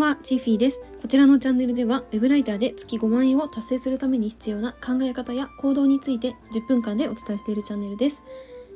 は、チーフィーです。こちらのチャンネルでは、ウェブライターで月5万円を達成するために必要な考え方や行動について10分間でお伝えしているチャンネルです。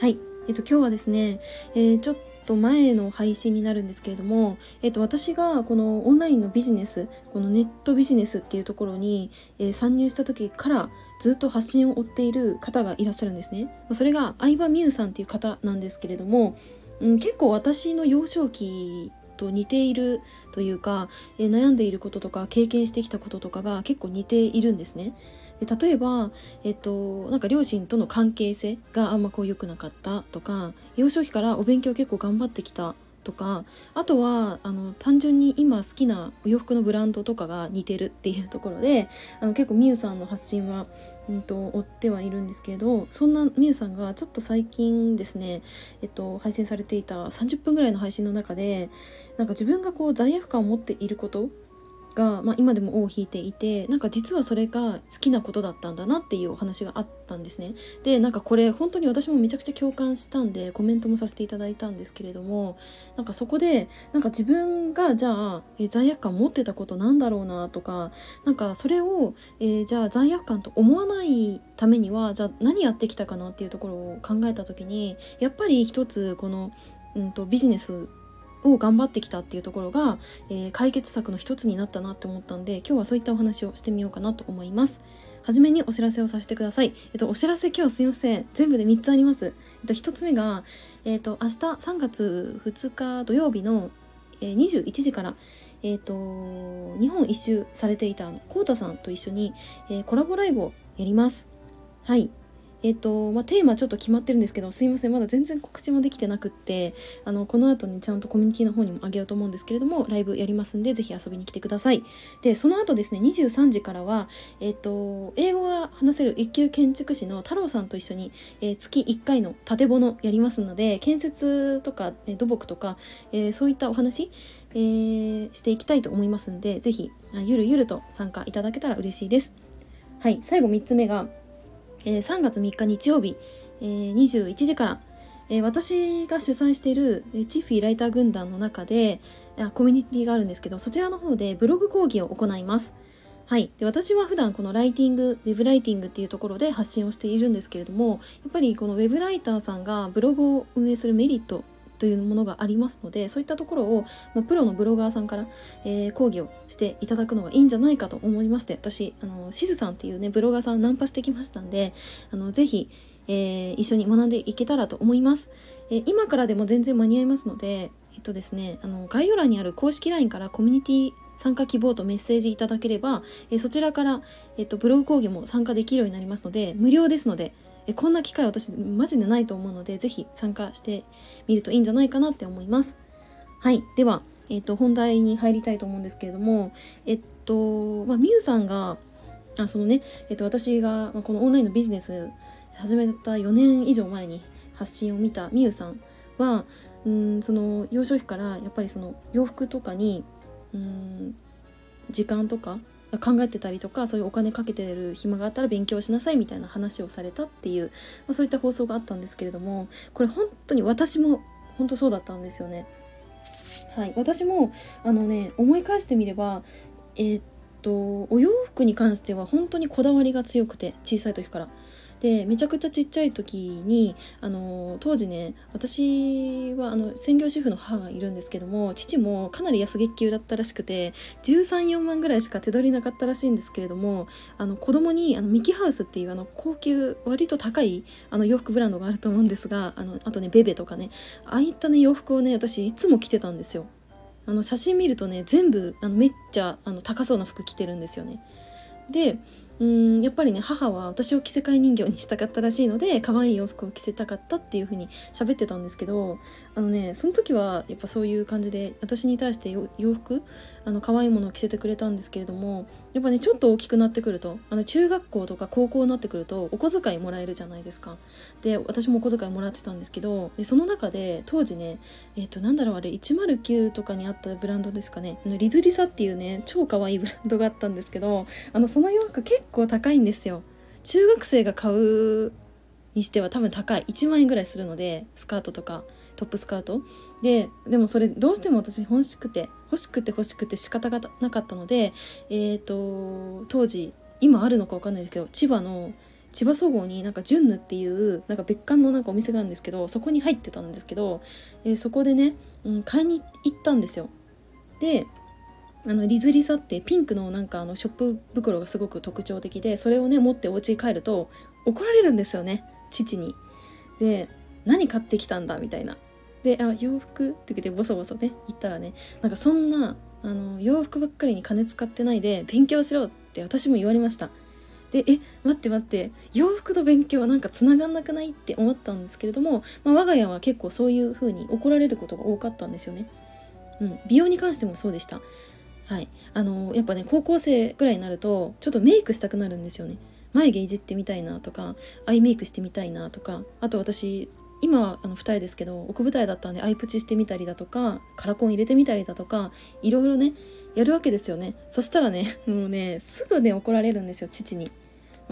はい。えっと、今日はですね、えー、ちょっと前の配信になるんですけれども、えっと、私がこのオンラインのビジネス、このネットビジネスっていうところに、えー、参入した時からずっと発信を追っている方がいらっしゃるんですね。それが相葉美優さんっていう方なんですけれども、うん、結構私の幼少期と似ているというか、えー、悩んでいることとか経験してきたこととかが結構似ているんですね。で例えば、えっと、なんか両親との関係性があんまこう良くなかったとか幼少期からお勉強結構頑張ってきたとかあとはあの単純に今好きなお洋服のブランドとかが似てるっていうところであの結構みゆさんの発信は、うんと、追ってはいるんですけれどそんなみゆさんがちょっと最近ですね、えっと、配信されていた30分ぐらいの配信の中でなんか自分がこう罪悪感を持っていることが、まあ、今でも尾を引いていてなんか実はそれが好きなことだったんだなっていうお話があったんですね。でなんかこれ本当に私もめちゃくちゃ共感したんでコメントもさせていただいたんですけれどもなんかそこでなんか自分がじゃあ、え罪悪感持ってたことなんだろうなとかなんかそれを、えー、じゃあ罪悪感と思わないためにはじゃあ何やってきたかなっていうところを考えた時にやっぱり一つこの、うんとビジネスを頑張ってきたっていうところが、えー、解決策の一つになったなって思ったんで今日はそういったお話をしてみようかなと思います。はじめにお知らせをさせてください。えっと、お知らせ今日すいません。全部で3つあります。えっと、1つ目が、えっと、明日3月2日土曜日の、えー、21時から、えっと、日本一周されていたコウタさんと一緒に、えー、コラボライブをやります。はい。えっ、と、まあ、テーマちょっと決まってるんですけど、すいません、まだ全然告知もできてなくって、あの、この後にちゃんとコミュニティの方にもあげようと思うんですけれども、ライブやりますんで、ぜひ遊びに来てください。で、その後ですね、23時からは、えっ、と、英語が話せる一級建築士の太郎さんと一緒に、えー、月1回の建物やりますので、建設とか、え土木とか、え、そういったお話、えー、していきたいと思いますんで、ぜひ、ゆるゆると参加いただけたら嬉しいです。はい、最後3つ目が、えー、3月3日日曜日、えー、21時から、えー、私が主催している、えー、チッフィーライター軍団の中でコミュニティがあるんですけどそちらの方でブログ講義を行います。はい、で私は普段このライティングウェブライティングっていうところで発信をしているんですけれどもやっぱりこのウェブライターさんがブログを運営するメリットというものがありますのでそういったところをもうプロのブロガーさんから、えー、講義をしていただくのがいいんじゃないかと思いまして私あのしずさんっていうねブロガーさんナンパしてきましたんであのぜひえー、一緒に学んでいけたらと思います、えー、今からでも全然間に合いますのでえっとですねあの概要欄にある公式 LINE からコミュニティ参加希望とメッセージいただければ、えー、そちらから、えっと、ブログ講義も参加できるようになりますので無料ですのでえこんな機会私マジでないと思うので、ぜひ参加してみるといいんじゃないかなって思います。はい。では、えっ、と、本題に入りたいと思うんですけれども、えっと、まあ、みゆさんが、あ、そのね、えっと、私が、このオンラインのビジネス始めた4年以上前に発信を見たみゆさんは、うんその幼少期からやっぱりその洋服とかにうん時間とか考えてたりとかそういうお金かけてる暇があったら勉強しなさいみたいな話をされたっていう、まあ、そういった放送があったんですけれどもこれ本当に私も本当そうだったんですよね。はい、私もあのね思い返してみればえー、っとお洋服に関しては本当にこだわりが強くて小さい時から。でめちゃくちゃちっちゃい時にあの当時ね私はあの専業主婦の母がいるんですけども父もかなり安月給だったらしくて134万ぐらいしか手取りなかったらしいんですけれどもあの子供にあのミキハウスっていうあの高級割と高いあの洋服ブランドがあると思うんですがあのあとねベベとかねああいったね洋服をね私いつも着てたんですよ。あの写真見るとね全部あのめっちゃあの高そうな服着てるんですよね。でうんやっぱりね母は私を着せ替え人形にしたかったらしいので可愛い洋服を着せたかったっていう風に喋ってたんですけどあのねその時はやっぱそういう感じで私に対して洋服あの可愛いものを着せてくれたんですけれどもやっぱねちょっと大きくなってくるとあの中学校とか高校になってくるとお小遣いもらえるじゃないですか。で私もお小遣いもらってたんですけどでその中で当時ねえっ、となんだろうあれ109とかにあったブランドですかね。リズリサっていうね超可愛いブランドがあったんですけどあのその洋服結構高いんですよ。中学生が買うにしては多分高い。1万円ぐらいするのでスカートとかトップスカート。ででもそれどうしても私欲しくて欲しくて欲しくて仕方がなかったのでえっ、ー、と当時今あるのか分かんないですけど千葉の千葉総合になんかジュンヌっていうなんか別館のなんかお店があるんですけどそこに入ってたんですけど、えー、そこでね、うん、買いに行ったんですよであのリズリサってピンクのなんかあのショップ袋がすごく特徴的でそれをね持ってお家に帰ると怒られるんですよね父に。で何買ってきたんだみたいな。で「あ洋服?」って言ってボソボソね言ったらねなんかそんなあの洋服ばっかりに金使ってないで勉強しろって私も言われました。でえ待って待って洋服と勉強はなんかつながんなくないって思ったんですけれども、まあ、我が家は結構そういう風に怒られることが多かったんですよね。うん、美容に関してもそうでした。はい、あのやっぱね高校生ぐらいになるとちょっとメイクしたくなるんですよね。眉毛いじってみたいなとかアイメイクしてみたいなとかあと私今あの2人ですけど奥舞台だったんでアイプチしてみたりだとかカラコン入れてみたりだとかいろいろねやるわけですよね。そしたらね もうねすぐね怒られるんですよ父に。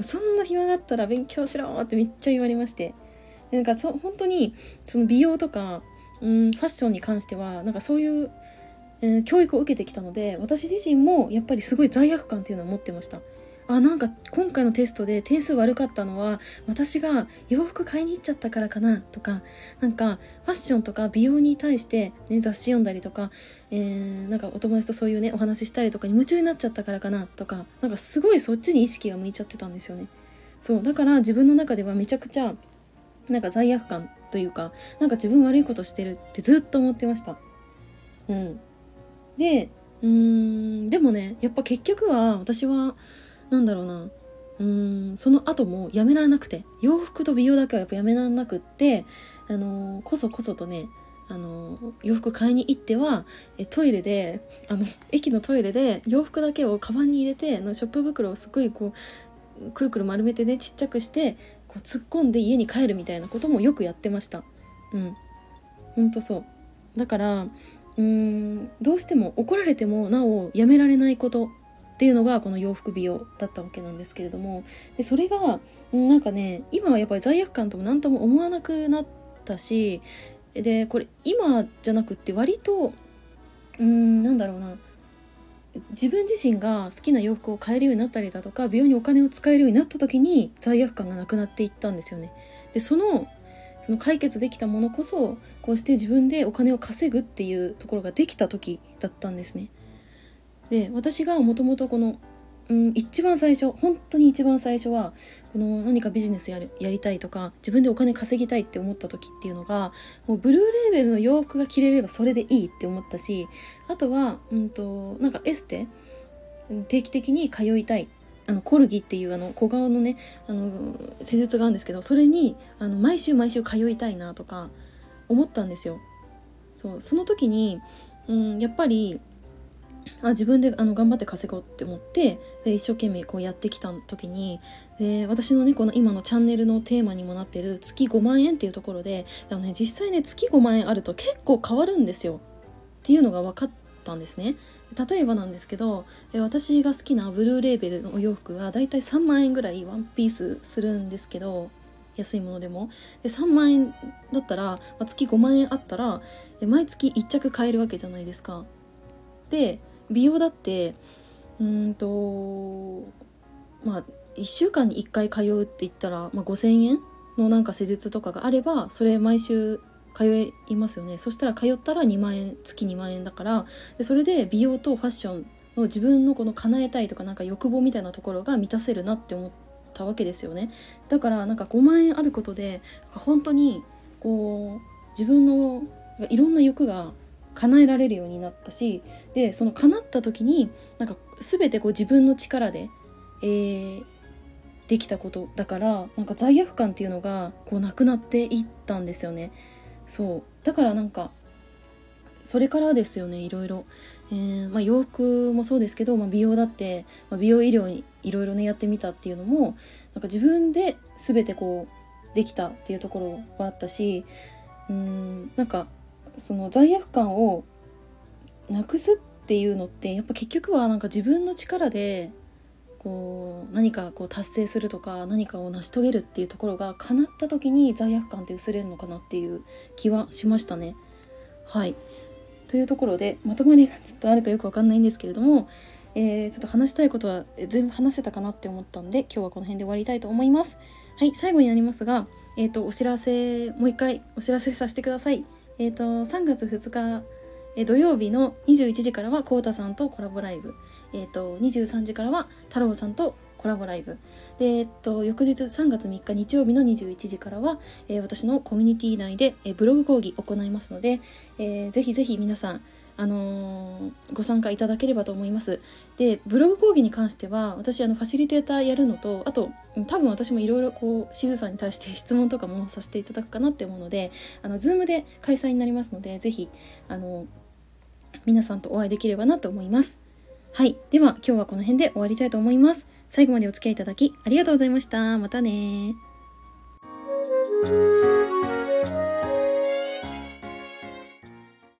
そんな暇があったら勉強しろってめっちゃ言われまして。なんかそ本当にその美容とかうんファッションに関してはなんかそういう、えー、教育を受けてきたので私自身もやっぱりすごい罪悪感っていうのを持ってました。あなんか今回のテストで点数悪かったのは私が洋服買いに行っちゃったからかなとかなんかファッションとか美容に対して、ね、雑誌読んだりとか、えー、なんかお友達とそういうねお話ししたりとかに夢中になっちゃったからかなとかなんかすごいそっちに意識が向いちゃってたんですよね。そうだから自分の中ではめちゃくちゃなんか罪悪感というかなんか自分悪いことしてるってずっと思ってました。うん。でうーんでもねやっぱ結局は私はなんだろうな。うんその後もやめられなくて。洋服と美容だけはやっぱやめられなくって。あのこそこそとねあの洋服買いに行ってはえトイレであの駅のトイレで洋服だけをカバンに入れてのショップ袋をすごいこうくるくる丸めてねちっちゃくしてこう突っ込んで家に帰るみたいなこともよくやってました。うん。ほんとそう。だからうーんどうしても怒られてもなおやめられないこと。っていうのがこの洋服美容だったわけなんですけれどもでそれがなんかね今はやっぱり罪悪感とも何とも思わなくなったしでこれ今じゃなくって割とうんなんだろうな自分自身が好きな洋服を買えるようになったりだとか美容にお金を使えるようになった時に罪悪感がなくなっていったんですよね。でそのその解決できたものこそこうして自分でお金を稼ぐっていうところができた時だったんですね。で私がもともとこの、うん、一番最初本当に一番最初はこの何かビジネスやるやりたいとか自分でお金稼ぎたいって思った時っていうのがもうブルーレーベルの洋服が着れればそれでいいって思ったしあとは、うんと、なんかエステ定期的に通いたいあのコルギっていうあの小顔のねあの施術があるんですけどそれにあの毎週毎週通いたいなとか思ったんですよ。そうその時に、うん、やっぱりあ自分であの頑張って稼ごうって思ってで一生懸命こうやってきた時にで私のねこの今のチャンネルのテーマにもなってる月5万円っていうところででもね実際ね月5万円あると結構変わるんですよ。っていうのが分かったんですね。例えばなんですけど私が好きなブルーレーベルのお洋服はだいたい3万円ぐらいワンピースするんですけど安いものでも。で3万円だったら、まあ、月5万円あったら毎月1着買えるわけじゃないですか。で美容だってうんとまあ1週間に1回通うって言ったら、まあ、5,000円のなんか施術とかがあればそれ毎週通いますよね。そしたら通ったら2万円月2万円だからでそれで美容とファッションの自分のこの叶えたいとかなんか欲望みたいなところが満たせるなって思ったわけですよね。だからなんか5万円あることで本当にこう自分のいろんな欲が叶えられるようになったしでその叶った時になんか全てこう自分の力で、えー、できたことだからなんか罪悪感っていうのがこうなくなっていったんですよね。そうだからなんかそれからですよねいろいろ、えー、まあ、洋服もそうですけど、まあ、美容だって、まあ、美容医療にいろいろねやってみたっていうのもなんか自分で全てこうできたっていうところはあったしうんなんかその罪悪感をなくすっていうのってやっぱ結局はなんか自分の力でこう何かこう達成するとか何かを成し遂げるっていうところが叶った時に罪悪感って薄れるのかなっていう気はしましたね。はいというところでまとまりがちょっとあるかよくわかんないんですけれども、えー、ちょっと話したいことは全部話せたかなって思ったんで今日はこの辺で終わりたいと思います。はい最後になりますが、えーと、お知らせもう一回お知らせさせてください。えーと、3月2日、えー、土曜日の21時からはこうたさんとコラボライブ。えーと、23時からは太郎さんとコラボライブ。で、えっと、翌日3月3日日曜日の21時からは、えー、私のコミュニティ内で、えー、ブログ講義行いますので、えー、ぜひぜひ皆さんあのー、ご参加いただければと思います。で、ブログ講義に関しては、私、あの、ファシリテーターやるのと、あと、多分私もいろいろこう、しずさんに対して質問とかもさせていただくかなって思うので、あの、ズームで開催になりますので、ぜひ、あの、皆さんとお会いできればなと思います。はい。では、今日はこの辺で終わりたいと思います。最後までお付き合いいただきありがとうございました。またね